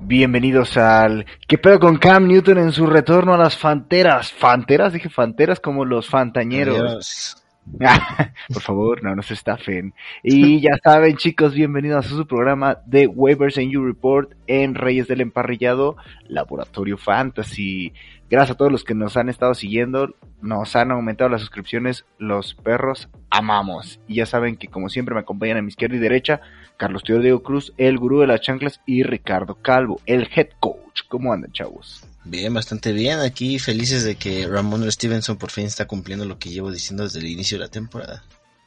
Bienvenidos al ¿Qué pedo con Cam Newton en su retorno a las fanteras? ¿Fanteras? Dije fanteras como los fantañeros. Por favor, no nos estafen. Y ya saben, chicos, bienvenidos a su programa de Waivers and You Report en Reyes del Emparrillado, Laboratorio Fantasy. Gracias a todos los que nos han estado siguiendo, nos han aumentado las suscripciones, los perros amamos. Y ya saben que como siempre me acompañan a mi izquierda y derecha, Carlos Teodoro Diego Cruz, el gurú de las chanclas, y Ricardo Calvo, el head coach. ¿Cómo andan, chavos? Bien, bastante bien. Aquí felices de que Ramón Stevenson por fin está cumpliendo lo que llevo diciendo desde el inicio de la temporada.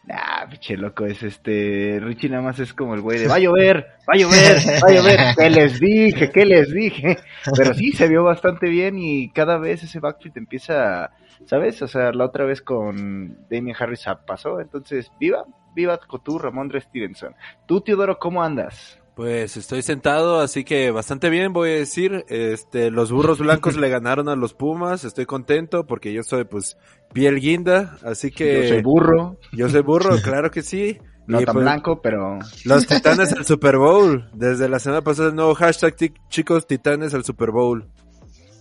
Ah, pinche loco, es este. Richie nada más es como el güey de va a llover, va a llover, va a llover. ¿Qué les dije? ¿Qué les dije? Pero sí, se vio bastante bien y cada vez ese backfield empieza, ¿sabes? O sea, la otra vez con Damien Harris pasó. Entonces, viva, viva tú, Ramón Stevenson. Tú, Teodoro, ¿cómo andas? Pues estoy sentado, así que bastante bien voy a decir. Este, los burros blancos le ganaron a los Pumas, estoy contento porque yo soy pues piel guinda, así que... Yo soy burro. Yo soy burro, claro que sí. No tan pues, blanco, pero... Los titanes al Super Bowl. Desde la semana pasada el nuevo hashtag chicos titanes al Super Bowl.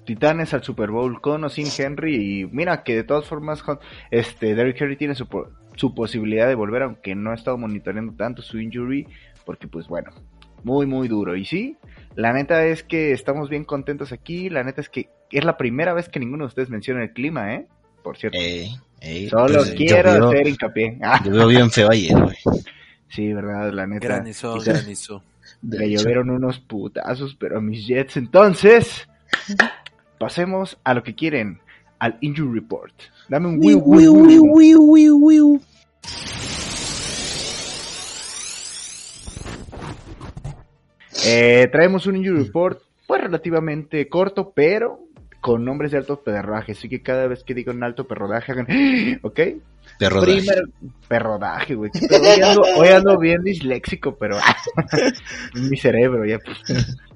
Titanes al Super Bowl con o sin Henry y mira que de todas formas este Derrick Henry tiene su, su posibilidad de volver aunque no ha estado monitoreando tanto su injury porque pues bueno muy, muy duro. Y sí, la neta es que estamos bien contentos aquí. La neta es que es la primera vez que ninguno de ustedes menciona el clima, ¿eh? Por cierto. Solo pues, quiero hacer hincapié. Yo veo bien feo ayer, güey. Sí, verdad, la neta. Granizó, granizó. Le llovieron unos putazos, pero a mis Jets. Entonces, pasemos a lo que quieren, al Injury Report. Dame un wiu, wiu, Eh, traemos un injury report, pues relativamente corto, pero con nombres de alto perrodaje. Así que cada vez que digo un alto perrodaje, hagan, ¿ok? Perrodaje. perrodaje, güey. Hoy ando, bien disléxico, pero mi cerebro ya. Pues.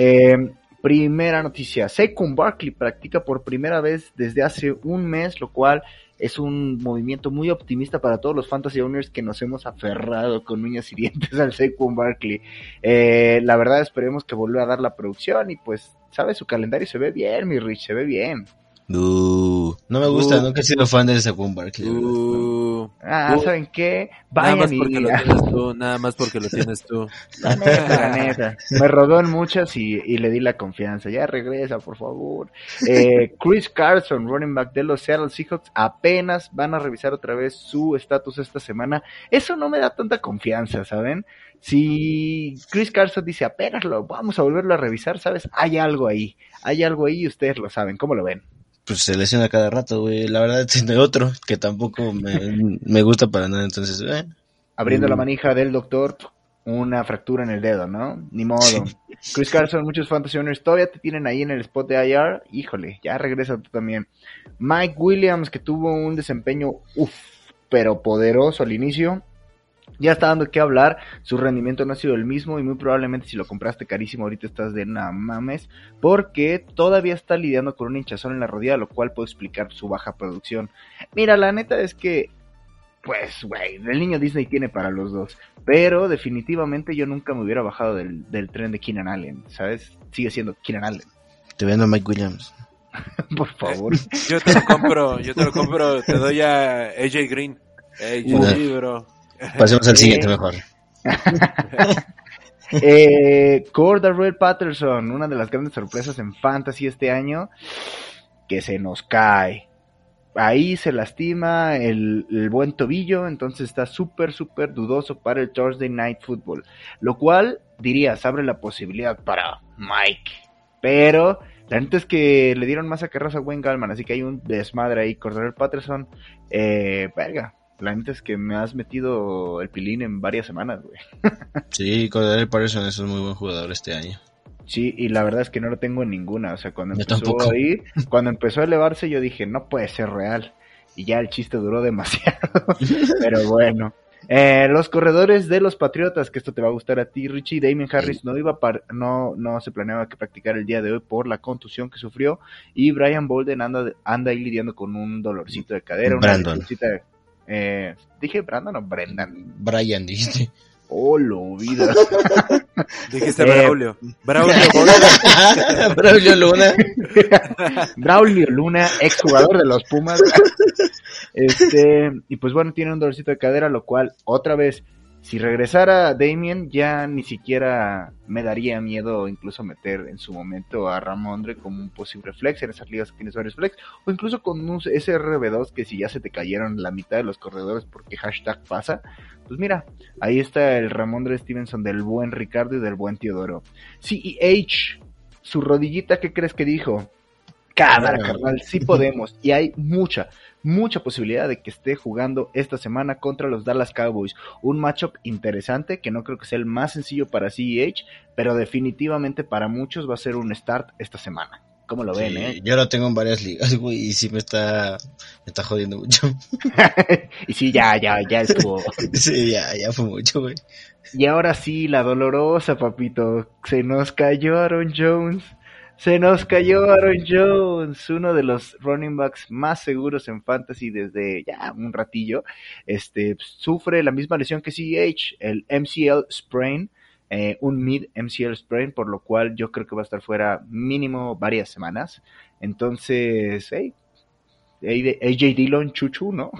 Eh, primera noticia. Saquon Barkley practica por primera vez desde hace un mes, lo cual es un movimiento muy optimista para todos los fantasy owners que nos hemos aferrado con uñas y dientes al Saquon Barkley. Eh, la verdad esperemos que vuelva a dar la producción y pues, ¿sabes? Su calendario se ve bien, mi Rich, se ve bien. Uh, no me gusta, nunca he sido fan de Saquon Barkley. Uh, ah, ¿saben qué? Vayan nada más porque lo tienes tú, nada más porque lo tienes tú. La neta, la neta. Me rodó en muchas y, y, le di la confianza. Ya regresa, por favor. Eh, Chris Carson, running back de los Seattle Seahawks, apenas van a revisar otra vez su estatus esta semana. Eso no me da tanta confianza, ¿saben? Si Chris Carson dice apenas lo vamos a volverlo a revisar, ¿sabes? Hay algo ahí. Hay algo ahí y ustedes lo saben. ¿Cómo lo ven? Pues se lesiona cada rato, güey. La verdad tiene otro que tampoco me, gusta para nada, entonces, eh. Abriendo la mm. manija del doctor, una fractura en el dedo, ¿no? Ni modo. Chris Carson, muchos fantasy owners todavía te tienen ahí en el spot de IR. Híjole, ya regresa tú también. Mike Williams, que tuvo un desempeño, uff, pero poderoso al inicio ya está dando que hablar, su rendimiento no ha sido el mismo y muy probablemente si lo compraste carísimo ahorita estás de nada mames, porque todavía está lidiando con un hinchazón en la rodilla, lo cual puede explicar su baja producción. Mira, la neta es que, pues, güey, el niño Disney tiene para los dos, pero definitivamente yo nunca me hubiera bajado del, tren de Keenan Allen, ¿sabes? Sigue siendo Keenan Allen. Te vendo a Mike Williams. Por favor. yo te lo compro, yo te lo compro, te doy a AJ Green. AJ, bro. Pasemos al siguiente mejor. eh, Cordarrelle Patterson, una de las grandes sorpresas en Fantasy este año, que se nos cae. Ahí se lastima el, el buen tobillo, entonces está súper, súper dudoso para el Thursday Night Football. Lo cual, dirías, abre la posibilidad para Mike. Pero la neta es que le dieron más acarros a Wayne Gallman, así que hay un desmadre ahí. Cordarrelle Patterson, eh, verga, la neta es que me has metido el pilín en varias semanas, güey. sí, Cordell Patterson es un muy buen jugador este año. Sí, y la verdad es que no lo tengo en ninguna. O sea, cuando empezó a ir, cuando empezó a elevarse, yo dije, no puede ser real. Y ya el chiste duró demasiado. Pero bueno. Eh, los corredores de los Patriotas, que esto te va a gustar a ti, Richie. Damien Harris no iba par no, no se planeaba que practicar el día de hoy por la contusión que sufrió. Y Brian Bolden anda, anda ahí lidiando con un dolorcito de cadera. Brandon. Una eh, dije Brandon o Brendan. Brian, dijiste. Oh, lo vida. Dijiste Braulio. Braulio Braulio Luna. Braulio Luna, exjugador de los Pumas. Este, y pues bueno, tiene un dolorcito de cadera, lo cual, otra vez, si regresara Damien, ya ni siquiera me daría miedo incluso meter en su momento a Ramondre como un posible flex en esas ligas que tienes varios flex, o incluso con un SRB2 que si ya se te cayeron la mitad de los corredores porque hashtag pasa, pues mira, ahí está el Ramondre Stevenson del buen Ricardo y del buen Teodoro. CEH, su rodillita, ¿qué crees que dijo? Cámara, carnal, sí podemos. Y hay mucha, mucha posibilidad de que esté jugando esta semana contra los Dallas Cowboys. Un matchup interesante que no creo que sea el más sencillo para CEH, pero definitivamente para muchos va a ser un start esta semana. ¿Cómo lo ven, eh? Yo lo tengo en varias ligas, güey, y sí me está, me está jodiendo mucho. y sí, ya, ya, ya estuvo. sí, ya, ya fue mucho, güey. Y ahora sí, la dolorosa, papito. Se nos cayó Aaron Jones. Se nos cayó Aaron Jones, uno de los running backs más seguros en fantasy desde ya un ratillo. Este sufre la misma lesión que CEH, el MCL sprain, eh, un mid MCL sprain, por lo cual yo creo que va a estar fuera mínimo varias semanas. Entonces, hey, AJ Dillon Chuchu, ¿no?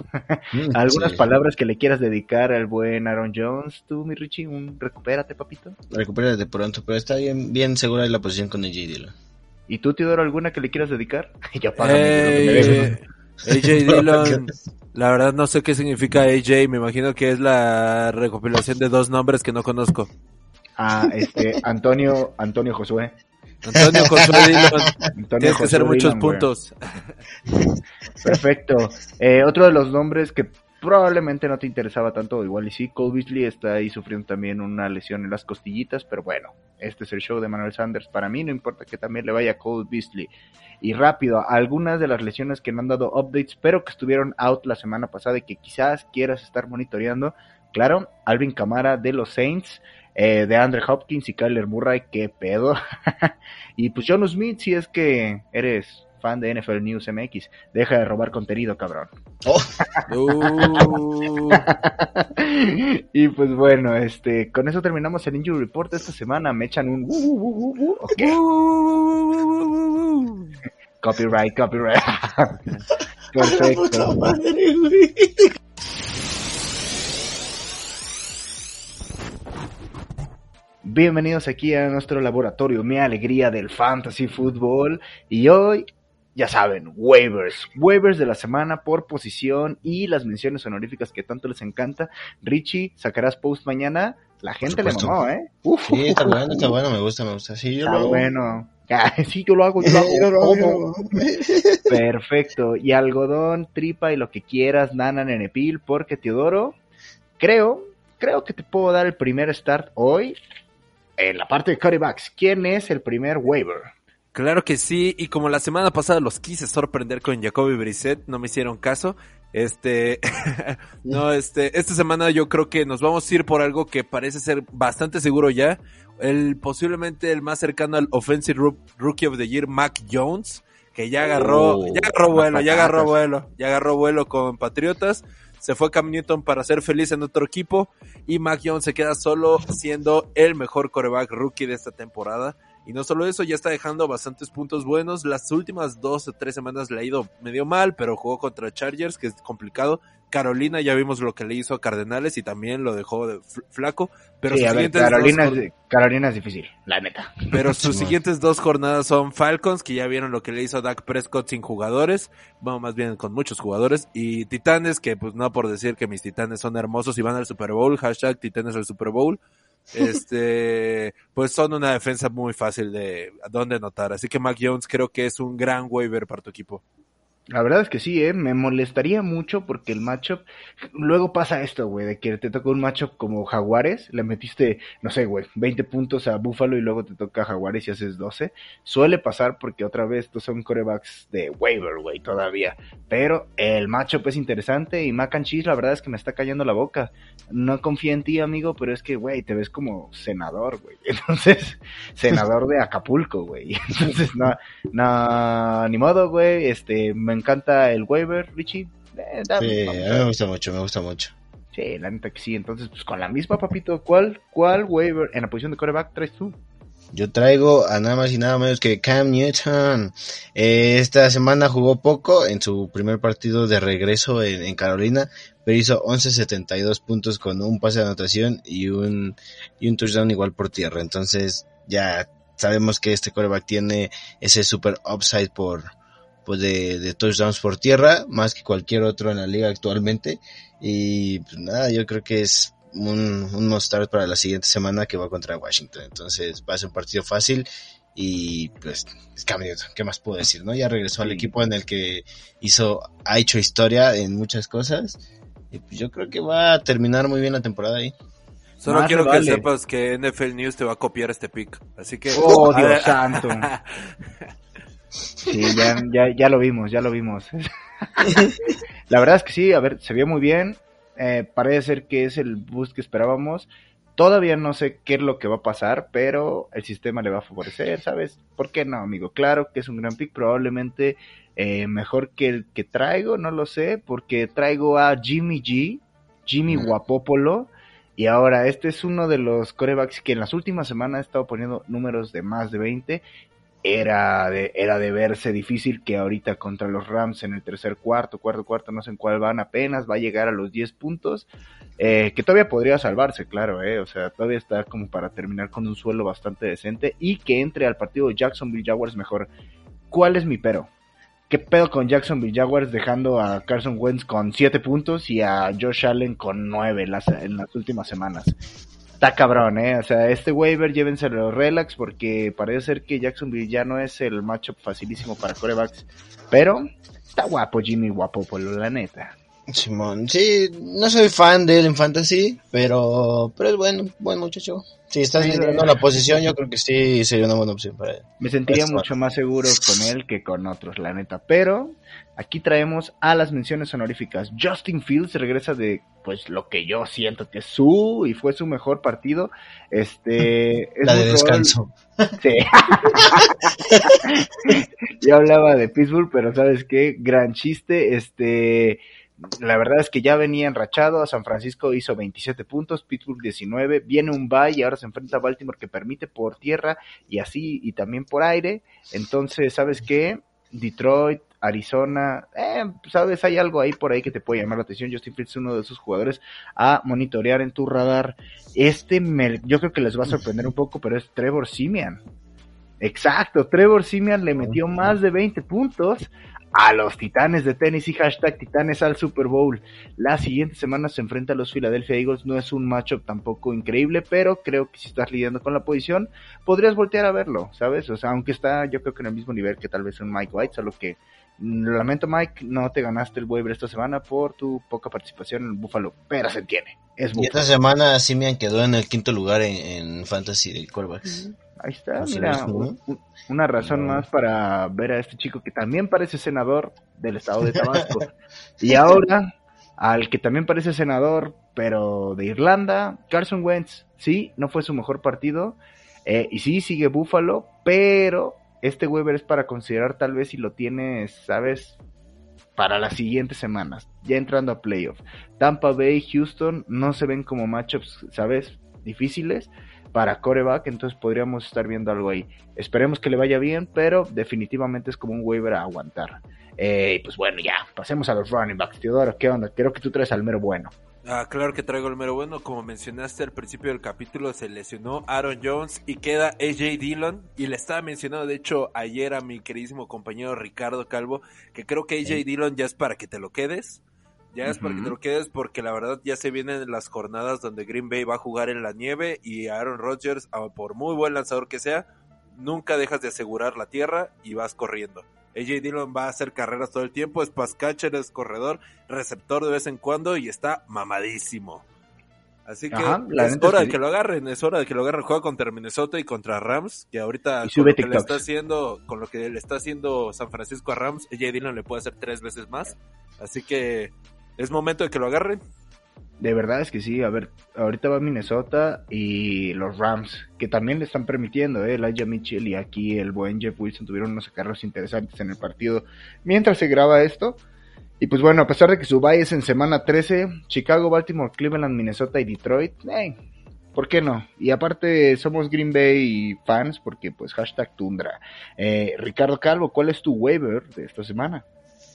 Mm, Algunas palabras que le quieras dedicar al buen Aaron Jones, tú, mi Richie, un recupérate, papito. Recupérate pronto, pero está bien, bien segura la posición con AJ Dillon. ¿Y tú, Teodoro, alguna que le quieras dedicar? ya AJ eh, Dillon, la verdad no sé qué significa AJ, me imagino que es la recopilación de dos nombres que no conozco. Ah, este, Antonio, Antonio Josué. Antonio Josué Dillon. Tienes que hacer muchos puntos. Perfecto. Eh, otro de los nombres que probablemente no te interesaba tanto, igual y sí, Cole Beasley está ahí sufriendo también una lesión en las costillitas, pero bueno, este es el show de Manuel Sanders, para mí no importa que también le vaya Cole Beasley. Y rápido, algunas de las lesiones que no han dado updates, pero que estuvieron out la semana pasada y que quizás quieras estar monitoreando, claro, Alvin Camara de los Saints, eh, de Andre Hopkins y Kyler Murray, qué pedo. y pues John Smith, si es que eres fan de NFL News MX. Deja de robar contenido, cabrón. Oh. Uh. y pues bueno, este, con eso terminamos el Injury Report de esta semana. Me echan un copyright, copyright. Perfecto. Bienvenidos aquí a nuestro laboratorio, mi alegría del fantasy fútbol. Y hoy ya saben, waivers, waivers de la semana por posición y las menciones honoríficas que tanto les encanta. Richie, sacarás post mañana. La gente le mamó, ¿eh? Uf, sí, está bueno, está bueno, me gusta, me gusta. Sí, yo está lo bueno. sí, yo lo hago, yo lo hago. Perfecto. Y algodón, tripa y lo que quieras, nana, nenepil, porque Teodoro, creo, creo que te puedo dar el primer start hoy en la parte de cutbacks. ¿Quién es el primer waiver? Claro que sí, y como la semana pasada los quise sorprender con Jacoby Brissett, no me hicieron caso. Este, no, este, esta semana yo creo que nos vamos a ir por algo que parece ser bastante seguro ya. El, posiblemente el más cercano al Offensive Rookie of the Year, Mac Jones, que ya agarró, oh, ya agarró vuelo, ya agarró vuelo, ya agarró vuelo con Patriotas. Se fue Cam Newton para ser feliz en otro equipo y Mac Jones se queda solo siendo el mejor coreback rookie de esta temporada. Y no solo eso, ya está dejando bastantes puntos buenos. Las últimas dos o tres semanas le ha ido medio mal, pero jugó contra Chargers, que es complicado. Carolina ya vimos lo que le hizo a Cardenales y también lo dejó de flaco. Pero Carolina, es, Carolina es difícil, la neta. Pero sus siguientes dos jornadas son Falcons, que ya vieron lo que le hizo a Dak Prescott sin jugadores, bueno, más bien con muchos jugadores, y Titanes, que pues no por decir que mis Titanes son hermosos y van al Super Bowl, hashtag Titanes al Super Bowl, este, pues son una defensa muy fácil de donde notar. Así que Mac Jones creo que es un gran waiver para tu equipo. La verdad es que sí, ¿eh? Me molestaría mucho porque el matchup... Luego pasa esto, güey, de que te toca un matchup como Jaguares, le metiste, no sé, güey, 20 puntos a Buffalo y luego te toca Jaguares y haces 12. Suele pasar porque otra vez estos son corebacks de waiver, güey, todavía. Pero el matchup es interesante y Mac Cheese la verdad es que me está callando la boca. No confía en ti, amigo, pero es que, güey, te ves como senador, güey. Entonces, senador de Acapulco, güey. Entonces, no, no, ni modo, güey, este, me encanta el waiver, Richie. Eh, sí, a mí me gusta mucho, me gusta mucho. Sí, la neta que sí. Entonces, pues con la misma, papito, ¿cuál, cuál waiver en la posición de coreback traes tú? Yo traigo a nada más y nada menos que Cam Newton. Eh, esta semana jugó poco en su primer partido de regreso en, Carolina, pero hizo 11.72 puntos con un pase de anotación y un, y un touchdown igual por tierra. Entonces ya sabemos que este coreback tiene ese super upside por, pues de, touchdowns por tierra, más que cualquier otro en la liga actualmente. Y pues nada, yo creo que es un, un start para la siguiente semana que va contra Washington. Entonces va a ser un partido fácil y pues Cam ¿qué más puedo decir? no Ya regresó al equipo en el que hizo, ha hecho historia en muchas cosas y pues yo creo que va a terminar muy bien la temporada ahí. Solo quiero que sepas que NFL News te va a copiar este pick, así que... Oh, Dios santo. Sí, ya, ya, ya lo vimos, ya lo vimos. la verdad es que sí, a ver, se vio muy bien. Eh, parece ser que es el boost que esperábamos. Todavía no sé qué es lo que va a pasar, pero el sistema le va a favorecer, ¿sabes? ¿Por qué no, amigo? Claro que es un gran pick, probablemente eh, mejor que el que traigo, no lo sé, porque traigo a Jimmy G, Jimmy Guapopolo, y ahora este es uno de los corebacks que en las últimas semanas ha estado poniendo números de más de 20 era de, era de verse difícil que ahorita contra los Rams en el tercer cuarto, cuarto, cuarto, no sé en cuál van apenas, va a llegar a los 10 puntos, eh, que todavía podría salvarse, claro, eh, o sea, todavía está como para terminar con un suelo bastante decente y que entre al partido Jacksonville Jaguars mejor. ¿Cuál es mi pero? ¿Qué pedo con Jacksonville Jaguars dejando a Carson Wentz con 7 puntos y a Josh Allen con 9 las, en las últimas semanas? Está cabrón, ¿eh? O sea, este waiver llévenselo relax porque parece ser que Jacksonville ya no es el matchup facilísimo para corebacks. Pero está guapo Jimmy guapo, por la neta. Simón, sí, no soy fan de él en fantasy, pero, pero es bueno, buen muchacho. Si estás viendo la posición, yo creo que sí sería una buena opción para él. Me sentiría mucho más seguro con él que con otros, la neta. Pero Aquí traemos a las menciones honoríficas. Justin Fields regresa de, pues, lo que yo siento que es su y fue su mejor partido. Este, es la de descanso. Sí. yo hablaba de Pittsburgh, pero ¿sabes qué? Gran chiste. Este, la verdad es que ya venía enrachado. San Francisco hizo 27 puntos, Pittsburgh 19. Viene un bye y ahora se enfrenta a Baltimore que permite por tierra y así y también por aire. Entonces, ¿sabes qué? Detroit Arizona, eh, sabes, hay algo ahí por ahí que te puede llamar la atención. Justin Fields es uno de esos jugadores a monitorear en tu radar. Este, yo creo que les va a sorprender un poco, pero es Trevor Simian. Exacto, Trevor Simian le metió más de 20 puntos a los Titanes de Tennessee, hashtag Titanes al Super Bowl. La siguiente semana se enfrenta a los Philadelphia Eagles, no es un matchup tampoco increíble, pero creo que si estás lidiando con la posición, podrías voltear a verlo, ¿sabes? O sea, aunque está yo creo que en el mismo nivel que tal vez un Mike White, solo que Lamento Mike, no te ganaste el waiver esta semana por tu poca participación en Buffalo, pero se entiende. Es y esta semana Simian quedó en el quinto lugar en, Fantasy del Quarterbacks. Ahí está, mira, una razón más para ver a este chico que también parece senador del estado de Tabasco. y ahora, al que también parece senador, pero de Irlanda, Carson Wentz, sí, no fue su mejor partido, eh, y sí, sigue Buffalo, pero este Weber es para considerar tal vez si lo tienes, ¿sabes? Para las siguientes semanas, ya entrando a playoff. Tampa Bay, Houston no se ven como matchups, ¿sabes? Difíciles para coreback, entonces podríamos estar viendo algo ahí. Esperemos que le vaya bien, pero definitivamente es como un waiver a aguantar. Eh, pues bueno, ya, pasemos a los running backs. Teodoro, ¿qué onda? Creo que tú traes al mero bueno. Ah, claro que traigo el mero bueno. Como mencionaste al principio del capítulo, se lesionó Aaron Jones y queda AJ Dillon. Y le estaba mencionando, de hecho, ayer a mi queridísimo compañero Ricardo Calvo, que creo que AJ Dillon ya es para que te lo quedes. Ya es para que te lo quedes porque la verdad ya se vienen las jornadas donde Green Bay va a jugar en la nieve y Aaron Rodgers, por muy buen lanzador que sea, nunca dejas de asegurar la tierra y vas corriendo. AJ Dillon va a hacer carreras todo el tiempo, es pass catcher, es corredor, receptor de vez en cuando y está mamadísimo. Así que Ajá, es hora de que lo agarren, es hora de que lo agarren. Juega contra Minnesota y contra Rams, que ahorita Y con lo que le está haciendo, con lo que le está haciendo San Francisco a Rams, AJ Dillon le puede hacer tres veces más. Así que es momento de que lo agarren. De verdad es que sí, a ver, ahorita va Minnesota y los Rams, que también le están permitiendo, ¿eh? Elijah Mitchell y aquí el buen Jeff Wilson tuvieron unos carros interesantes en el partido mientras se graba esto. Y pues bueno, a pesar de que su bye es en semana 13, Chicago, Baltimore, Cleveland, Minnesota y Detroit, eh, ¿por qué no? Y aparte somos Green Bay fans porque pues hashtag Tundra. Eh, Ricardo Calvo, ¿cuál es tu waiver de esta semana?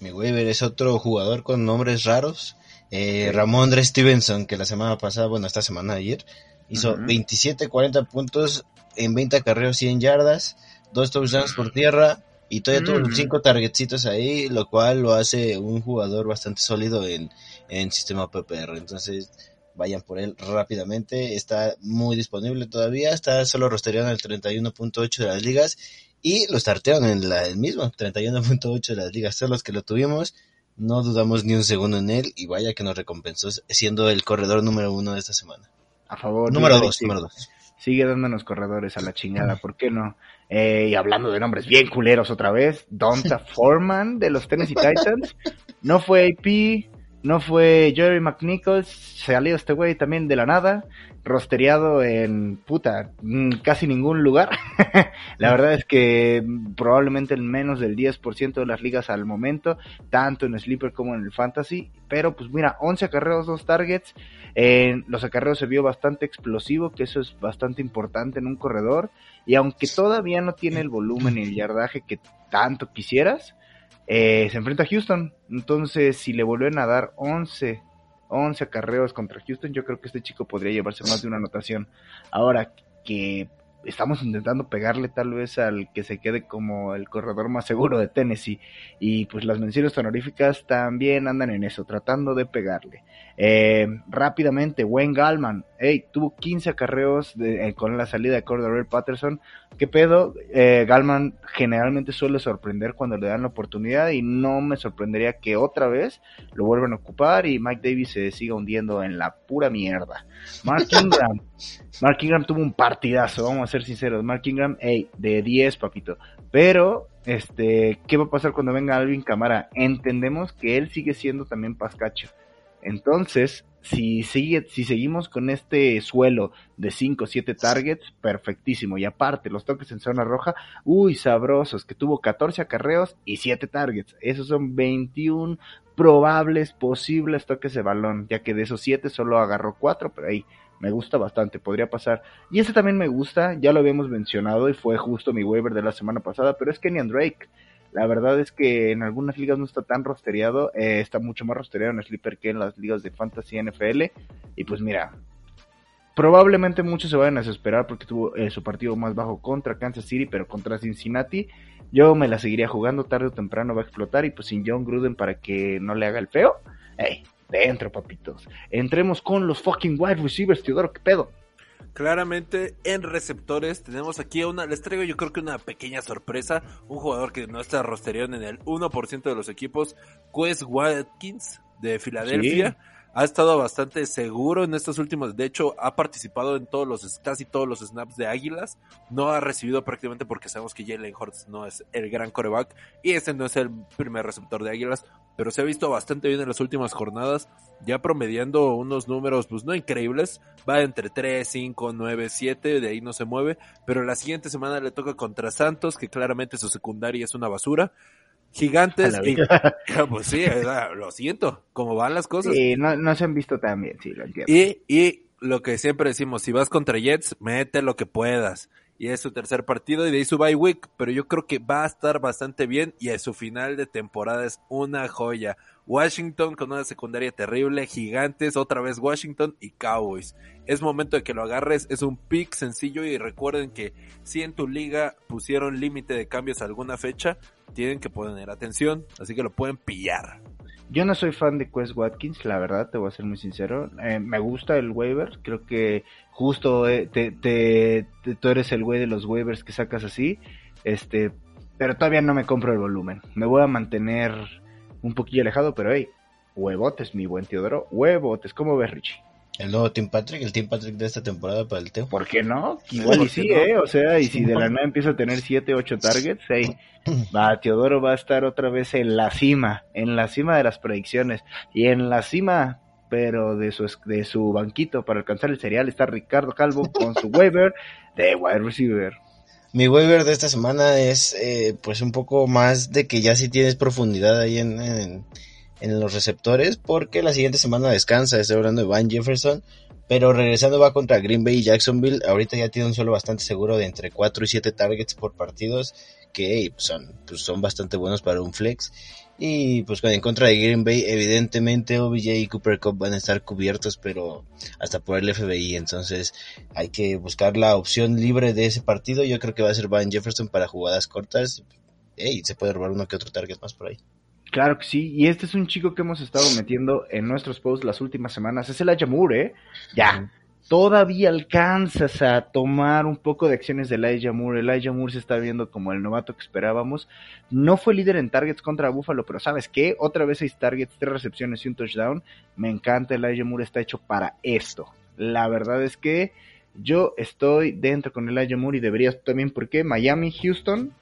Mi waiver es otro jugador con nombres raros. Eh, Ramondre Stevenson, que la semana pasada, bueno, esta semana ayer, hizo Ujú. 27, 40 puntos en 20 acarreos, 100 yardas, dos touchdowns por tierra y todavía tuvo Mm. sus cinco targetsitos ahí, lo cual lo hace un jugador bastante sólido en, en sistema PPR. Entonces, vayan por él rápidamente. Está muy disponible todavía. Está solo rostereado en el 31.8 de las ligas. Y lo startearon en la, el mismo, 31.8 de las ligas. Todos los que lo tuvimos, no dudamos ni un segundo en él. Y vaya que nos recompensó siendo el corredor número uno de esta semana. A favor. Número dos, número dos. Sigue dándonos corredores a la chingada, ¿por qué no? Eh, y hablando de nombres bien culeros otra vez, Donta Foreman de los Tennessee Titans. No fue AP, no fue Jerry McNichols, salió este güey también de la nada, rosteriado en puta, mm, casi ningún lugar. la verdad es que probablemente en menos del 10% de las ligas al momento, tanto en Sleeper como en el Fantasy. Pero pues mira, 11 acarreos, 2 targets. En los acarreos se vio bastante explosivo, que eso es bastante importante en un corredor. Y aunque todavía no tiene el volumen y el yardaje que tanto quisieras, eh, se enfrenta a Houston. Entonces, si le vuelven a dar 11, 11 acarreos contra Houston, yo creo que este chico podría llevarse más de una anotación. Ahora que estamos intentando pegarle tal vez al que se quede como el corredor más seguro de Tennessee. Y pues las menciones honoríficas también andan en eso, tratando de pegarle. Eh, rápidamente, Wayne Gallman, hey, tuvo 15 acarreos de, eh, con la salida de Cordero Patterson. ¿Qué pedo? Eh, Gallman generalmente suele sorprender cuando le dan la oportunidad y no me sorprendería que otra vez lo vuelvan a ocupar y Mike Davis se siga hundiendo en la pura mierda. Mark Ingram, Mark Ingram tuvo un partidazo, vamos a ser sinceros. Mark Ingram, hey, de 10, papito. Pero, este, ¿qué va a pasar cuando venga Alvin Camara? Entendemos que él sigue siendo también pascacho. Entonces, si, sigue, si seguimos con este suelo de 5 o 7 targets, perfectísimo. Y aparte, los toques en zona roja, uy, sabrosos, que tuvo 14 acarreos y 7 targets. Esos son 21 probables, posibles toques de balón, ya que de esos 7 solo agarró 4, pero ahí me gusta bastante, podría pasar. Y este también me gusta, ya lo habíamos mencionado y fue justo mi waiver de la semana pasada, pero es Kenyan Drake. La verdad es que en algunas ligas no está tan rosteriado, eh, está mucho más rosteriado en Sleeper que en las ligas de Fantasy NFL. Y pues mira, probablemente muchos se vayan a desesperar porque tuvo eh, su partido más bajo contra Kansas City, pero contra Cincinnati. Yo me la seguiría jugando tarde o temprano, va a explotar. Y pues sin John Gruden para que no le haga el feo. ¡Ey! Dentro, papitos. Entremos con los fucking wide receivers, Teodoro, ¿qué pedo? Claramente en receptores tenemos aquí una, les traigo yo creo que una pequeña sorpresa, un jugador que no está rosterión en el 1% de los equipos, Quest Watkins de Filadelfia. Ha estado bastante seguro en estos últimos, de hecho ha participado en todos los, casi todos los snaps de Águilas, no ha recibido prácticamente porque sabemos que Jalen Hurts no es el gran coreback y este no es el primer receptor de Águilas, pero se ha visto bastante bien en las últimas jornadas, ya promediando unos números pues no increíbles, va entre 3, 5, 9, 7, de ahí no se mueve, pero la siguiente semana le toca contra Santos, que claramente su secundaria es una basura. Gigantes, y- vida. pues sí, sea, lo siento, como van las cosas. Sí, no, no se han visto tan bien, sí, lo entiendo. Y, y lo que siempre decimos, si vas contra Jets, mete lo que puedas. Y es su tercer partido y de ahí su bye week, pero yo creo que va a estar bastante bien y a su final de temporada es una joya. Washington con una secundaria terrible, Gigantes, otra vez Washington y Cowboys. Es momento de que lo agarres, es un pick sencillo y recuerden que si en tu liga pusieron límite de cambios a alguna fecha, tienen que poner atención, así que lo pueden pillar. Yo no soy fan de Quest Watkins, la verdad, te voy a ser muy sincero. Eh, me gusta el waiver, creo que justo eh, te, te- te- tú eres el güey de los waivers que sacas así. Este, pero todavía no me compro el volumen. Me voy a mantener un poquillo alejado, pero hey, huevotes, mi buen Teodoro, huevotes. ¿Cómo ves, Richie? El nuevo Team Patrick, el Team Patrick de esta temporada para el Teo. ¿Por qué no? Igual y sí, ¿eh? O sea, y si de la nada empieza a tener 7, 8 targets, hey, va, Teodoro va a estar otra vez en la cima, en la cima de las predicciones. Y en la cima, pero de su, de su banquito para alcanzar el serial está Ricardo Calvo con su waiver de wide receiver. Mi waiver de esta semana es eh, pues un poco más de que ya si tienes profundidad ahí en, en, en, los receptores porque la siguiente semana descansa, estoy hablando de Van Jefferson, pero regresando va contra Green Bay y Jacksonville, ahorita ya tiene un suelo bastante seguro de entre 4 y 7 targets por partidos que hey, son, pues son bastante buenos para un flex y pues en contra de Green Bay, evidentemente OBJ y Cooper Cup van a estar cubiertos, pero hasta por el FBI, entonces hay que buscar la opción libre de ese partido. Yo creo que va a ser Van Jefferson para jugadas cortas. Ey, se puede robar uno que otro target más por ahí. Claro que sí, y este es un chico que hemos estado metiendo en nuestros posts las últimas semanas. Es el Ayamur, ¿eh? Ya, todavía alcanzas a tomar un poco de acciones de Elijah Moore. Elijah Moore se está viendo como el novato que esperábamos. No fue líder en targets contra Buffalo, pero ¿sabes qué? Otra vez seis targets, tres recepciones y un touchdown. Me encanta, Elijah Moore está hecho para esto. La verdad es que yo estoy dentro con Elijah Moore y deberías también, porque Miami, Houston,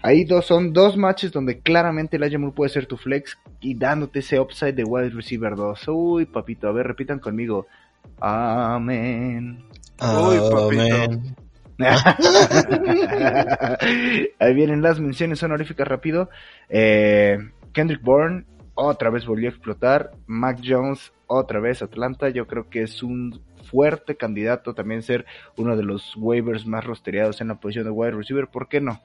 Ahí dos, son dos matches donde claramente Elijah Moore puede ser tu flex y dándote ese upside de wide receiver 2. Uy, papito, a ver, repitan conmigo. Amén. Uy, papito. Ahí vienen las menciones honoríficas rápido. Eh, Kendrick Bourne otra vez volvió a explotar. Mac Jones otra vez Atlanta. Yo creo que es un fuerte candidato también ser uno de los waivers más rosteriados en la posición de wide receiver. ¿Por qué no?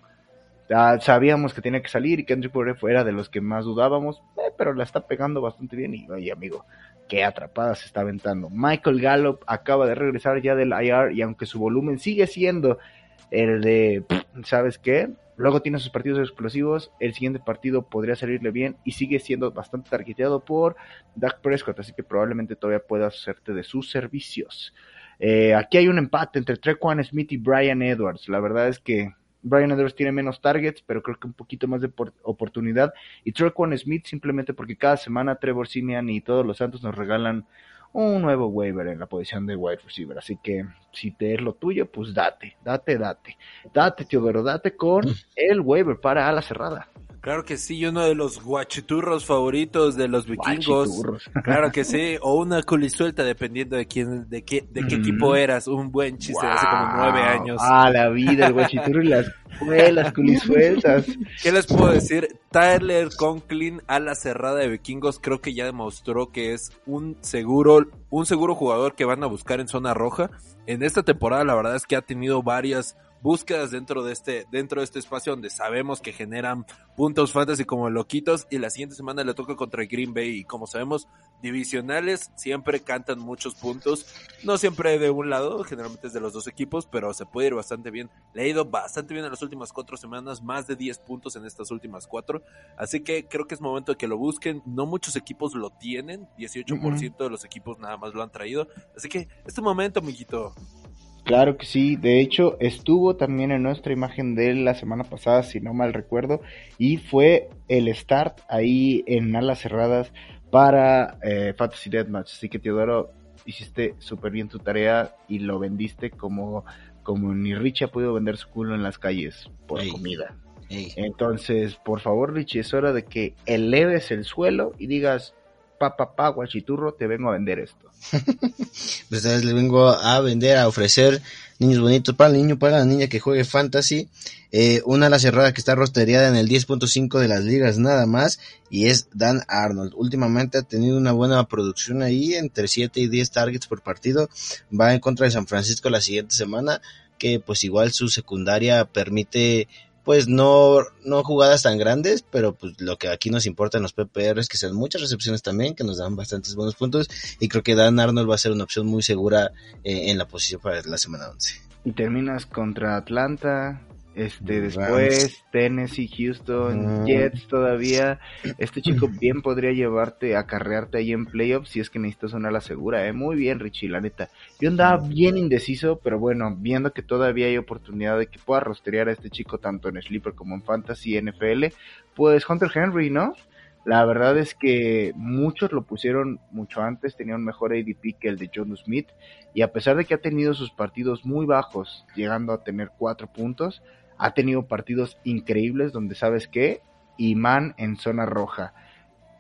Ya sabíamos que tenía que salir y Kendrick Bourne era de los que más dudábamos, eh, pero la está pegando bastante bien y oye amigo, qué atrapada se está aventando. Michael Gallup acaba de regresar ya del IR y aunque su volumen sigue siendo el de, ¿sabes qué? Luego tiene sus partidos explosivos, el siguiente partido podría salirle bien y sigue siendo bastante targeteado por Dak Prescott, así que probablemente todavía pueda hacerte de sus servicios. Eh, aquí hay un empate entre Trequan Smith y Brian Edwards. La verdad es que Brian Edwards tiene menos targets, pero creo que un poquito más de oportunidad. Y Trequan Smith simplemente porque cada semana Trevor Sinian y todos los Santos nos regalan un nuevo waiver en la posición de wide receiver. Así que si te es lo tuyo, pues date, date, date. Date, Teodoro, date con mm. el waiver para ala cerrada. Claro que sí, uno de los guachiturros favoritos de los vikingos. Claro que sí, o una culisuelta dependiendo de quién, de qué, de qué equipo eras. Un buen chiste hace como nueve años. Ah, la vida, el guachiturro y las, las culisueltas. ¿Qué les puedo decir? Tyler Conklin a la cerrada de vikingos creo que ya demostró que es un seguro, un seguro jugador que van a buscar en zona roja. En esta temporada la verdad es que ha tenido varias búsquedas dentro de este, dentro de este espacio donde sabemos que generan puntos fantasy como loquitos y la siguiente semana le toca contra Green Bay y como sabemos, divisionales siempre cantan muchos puntos, no siempre de un lado, generalmente es de los dos equipos, pero se puede ir bastante bien. Le ha ido bastante bien en las últimas cuatro semanas, más de 10 puntos en estas últimas cuatro, así que creo que es momento de que lo busquen, no muchos equipos lo tienen, 18% de los equipos nada más lo han traído, así que este momento, amiguito. Claro que sí, de hecho estuvo también en nuestra imagen de la semana pasada, si no mal recuerdo, y fue el start ahí en alas cerradas para eh, Fantasy Deathmatch. Así que Teodoro, hiciste súper bien tu tarea y lo vendiste como, como ni Richie ha podido vender su culo en las calles por comida. Entonces, por favor, Richie, es hora de que eleves el suelo y digas, pa, pa, guachiturro, te vengo a vender esto. pues esta le vengo a vender, a ofrecer niños bonitos para el niño, para la niña que juegue fantasy. Eh, una la cerrada que está rosteriada en el 10.5 de las ligas nada más y es Dan Arnold. Últimamente ha tenido una buena producción ahí, entre 7 y 10 targets por partido. Va en contra de San Francisco la siguiente semana, que pues igual su secundaria permite pues no, no jugadas tan grandes, pero pues lo que aquí nos importa en los PPR es que sean muchas recepciones también, que nos dan bastantes buenos puntos, y creo que Dan Arnold va a ser una opción muy segura eh, en la posición para la semana 11. Y terminas contra Atlanta, Este, Rams. después Tennessee, Houston, Mm. Jets todavía. Este chico bien podría llevarte, acarrearte ahí en playoffs si es que necesitas una ala segura, eh. Muy bien, Richie, la neta. Yo andaba bien indeciso, pero bueno, viendo que todavía hay oportunidad de que pueda rostrear a este chico tanto en Sleeper como en Fantasy NFL, pues Hunter Henry, ¿no? La verdad es que muchos lo pusieron mucho antes, tenía un mejor ADP que el de John Smith, y a pesar de que ha tenido sus partidos muy bajos, llegando a tener cuatro puntos, ha tenido partidos increíbles donde sabes qué, Iman en zona roja.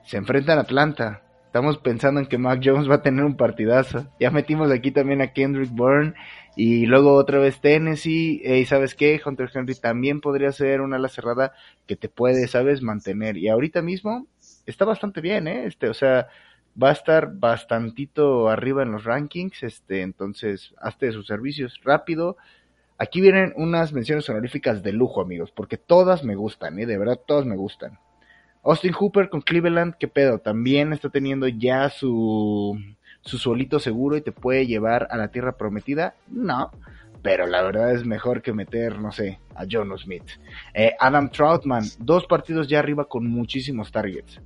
Se enfrentan a Atlanta. Estamos pensando en que Mac Jones va a tener un partidazo. Ya metimos aquí también a Kendrick Bourne y luego otra vez Tennessee. Y sabes qué, Hunter Henry también podría ser una ala cerrada que te puede, sabes, mantener. Y ahorita mismo está bastante bien, ¿eh? Este, o sea, va a estar bastantito arriba en los rankings. Este, entonces, hazte de sus servicios rápido. Aquí vienen unas menciones honoríficas de lujo, amigos, porque todas me gustan, ¿eh? De verdad, todas me gustan. Austin Hooper con Cleveland, ¿qué pedo? También está teniendo ya su, su solito seguro y te puede llevar a la tierra prometida. No, pero la verdad es mejor que meter, no sé, a John Smith. Eh, Adam Troutman, dos partidos ya arriba con muchísimos targets.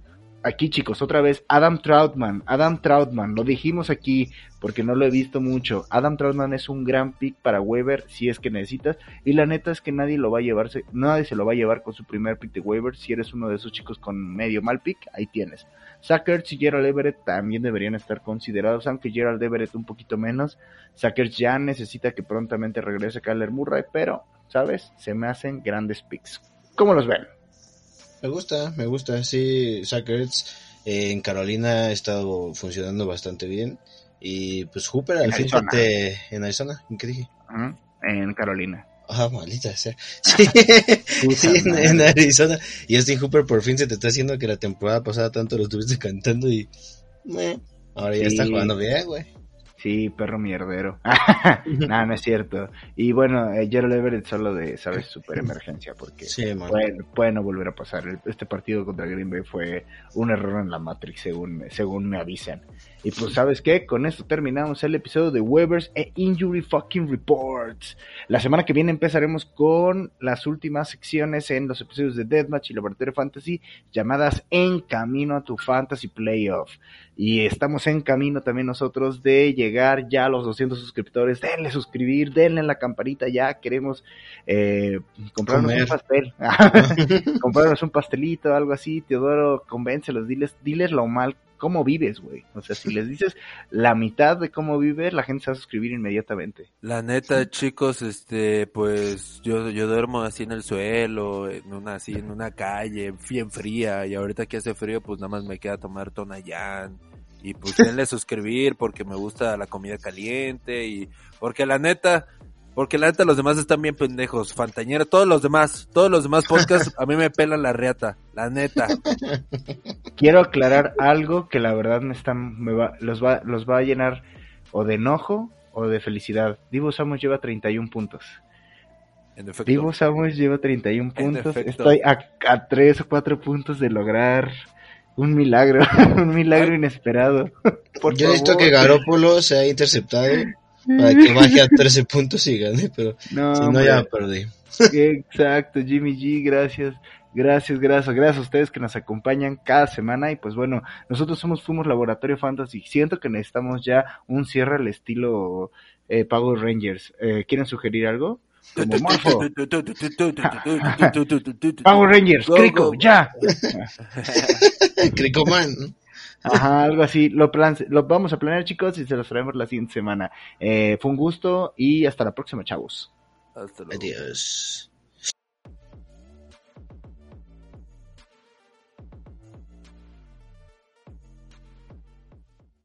Aquí chicos, otra vez, Adam Troutman, Adam Troutman, lo dijimos aquí porque no lo he visto mucho. Adam Troutman es un gran pick para Weber si es que necesitas. Y la neta es que nadie lo va a llevarse, nadie se lo va a llevar con su primer pick de Weber. Si eres uno de esos chicos con medio mal pick, ahí tienes. Sackers y Gerald Everett también deberían estar considerados, aunque Gerald Everett un poquito menos. Sackers ya necesita que prontamente regrese Kyler Murray, pero, ¿sabes? Se me hacen grandes picks. ¿Cómo los ven? Me gusta, me gusta. Sí, Sackers eh, en Carolina ha estado funcionando bastante bien. Y pues Hooper al fin te- en Arizona, ¿en qué dije? En Carolina. Ah, maldita sea. Sí, sí, en, Arizona. Y Austin Hooper por fin se te está haciendo que la temporada pasada tanto lo estuviste cantando y... meh, ahora ya Sí. está jugando bien, güey. Sí, perro mierdero. no, no es cierto. Y bueno, eh, Gerald Everett solo de, ¿sabes? Super emergencia, porque Sí, puede, puede no volver a pasar. Este partido contra Green Bay fue un error en la Matrix, según, según me avisan. Y pues, ¿sabes qué? Con esto terminamos el episodio de Weber's e Injury Fucking Reports. La semana que viene empezaremos con las últimas secciones en los episodios de Deathmatch y Laboratorio Fantasy llamadas En Camino a tu Fantasy Playoff. Y estamos en camino también nosotros de llegar ya a los 200 suscriptores. Denle suscribir, denle la campanita ya. Queremos eh, comprarnos Comer. un pastel. comprarnos un pastelito, algo así. Teodoro, convéncelos, diles, diles lo mal, cómo vives, güey. O sea, si les dices la mitad de cómo vives, la gente se va a suscribir inmediatamente. La neta, chicos, este, pues yo, yo duermo así en el suelo, en una así, en una calle, bien fría, y ahorita que hace frío, pues nada más me queda tomar Tonayán. Y pues denle suscribir porque me gusta la comida caliente y porque la neta, porque la neta los demás están bien pendejos, Fantañero, todos los demás, todos los demás podcasts a mí me pelan la reata, la neta. Quiero aclarar algo que la verdad me están, me va, los va, los va a llenar o de enojo o de felicidad. Divo Samuels lleva 31 puntos. En efecto. Divo Samuels lleva 31 En puntos. Estoy a, a 3 o 4 puntos de lograr un milagro, un milagro inesperado. Por Yo necesito favor. que Garópolo sea interceptado para que baje a 13 puntos y gane, pero No, si no hombre. ya perdí. Exacto, Jimmy G, gracias. Gracias, gracias, gracias a ustedes que nos acompañan cada semana y pues bueno, nosotros somos Fuimos Laboratorio Fantasy. Siento que necesitamos ya un cierre al estilo eh, Power Rangers. Eh, ¿Quieren sugerir algo? Como Morfo. Power Rangers, Crico, ya. Cricoman, ¿no? Ajá, algo así. Lo, plan lo vamos a planear, chicos, y se los traemos la siguiente semana. Eh, fue un gusto y hasta la próxima, chavos. Hasta luego. Adiós.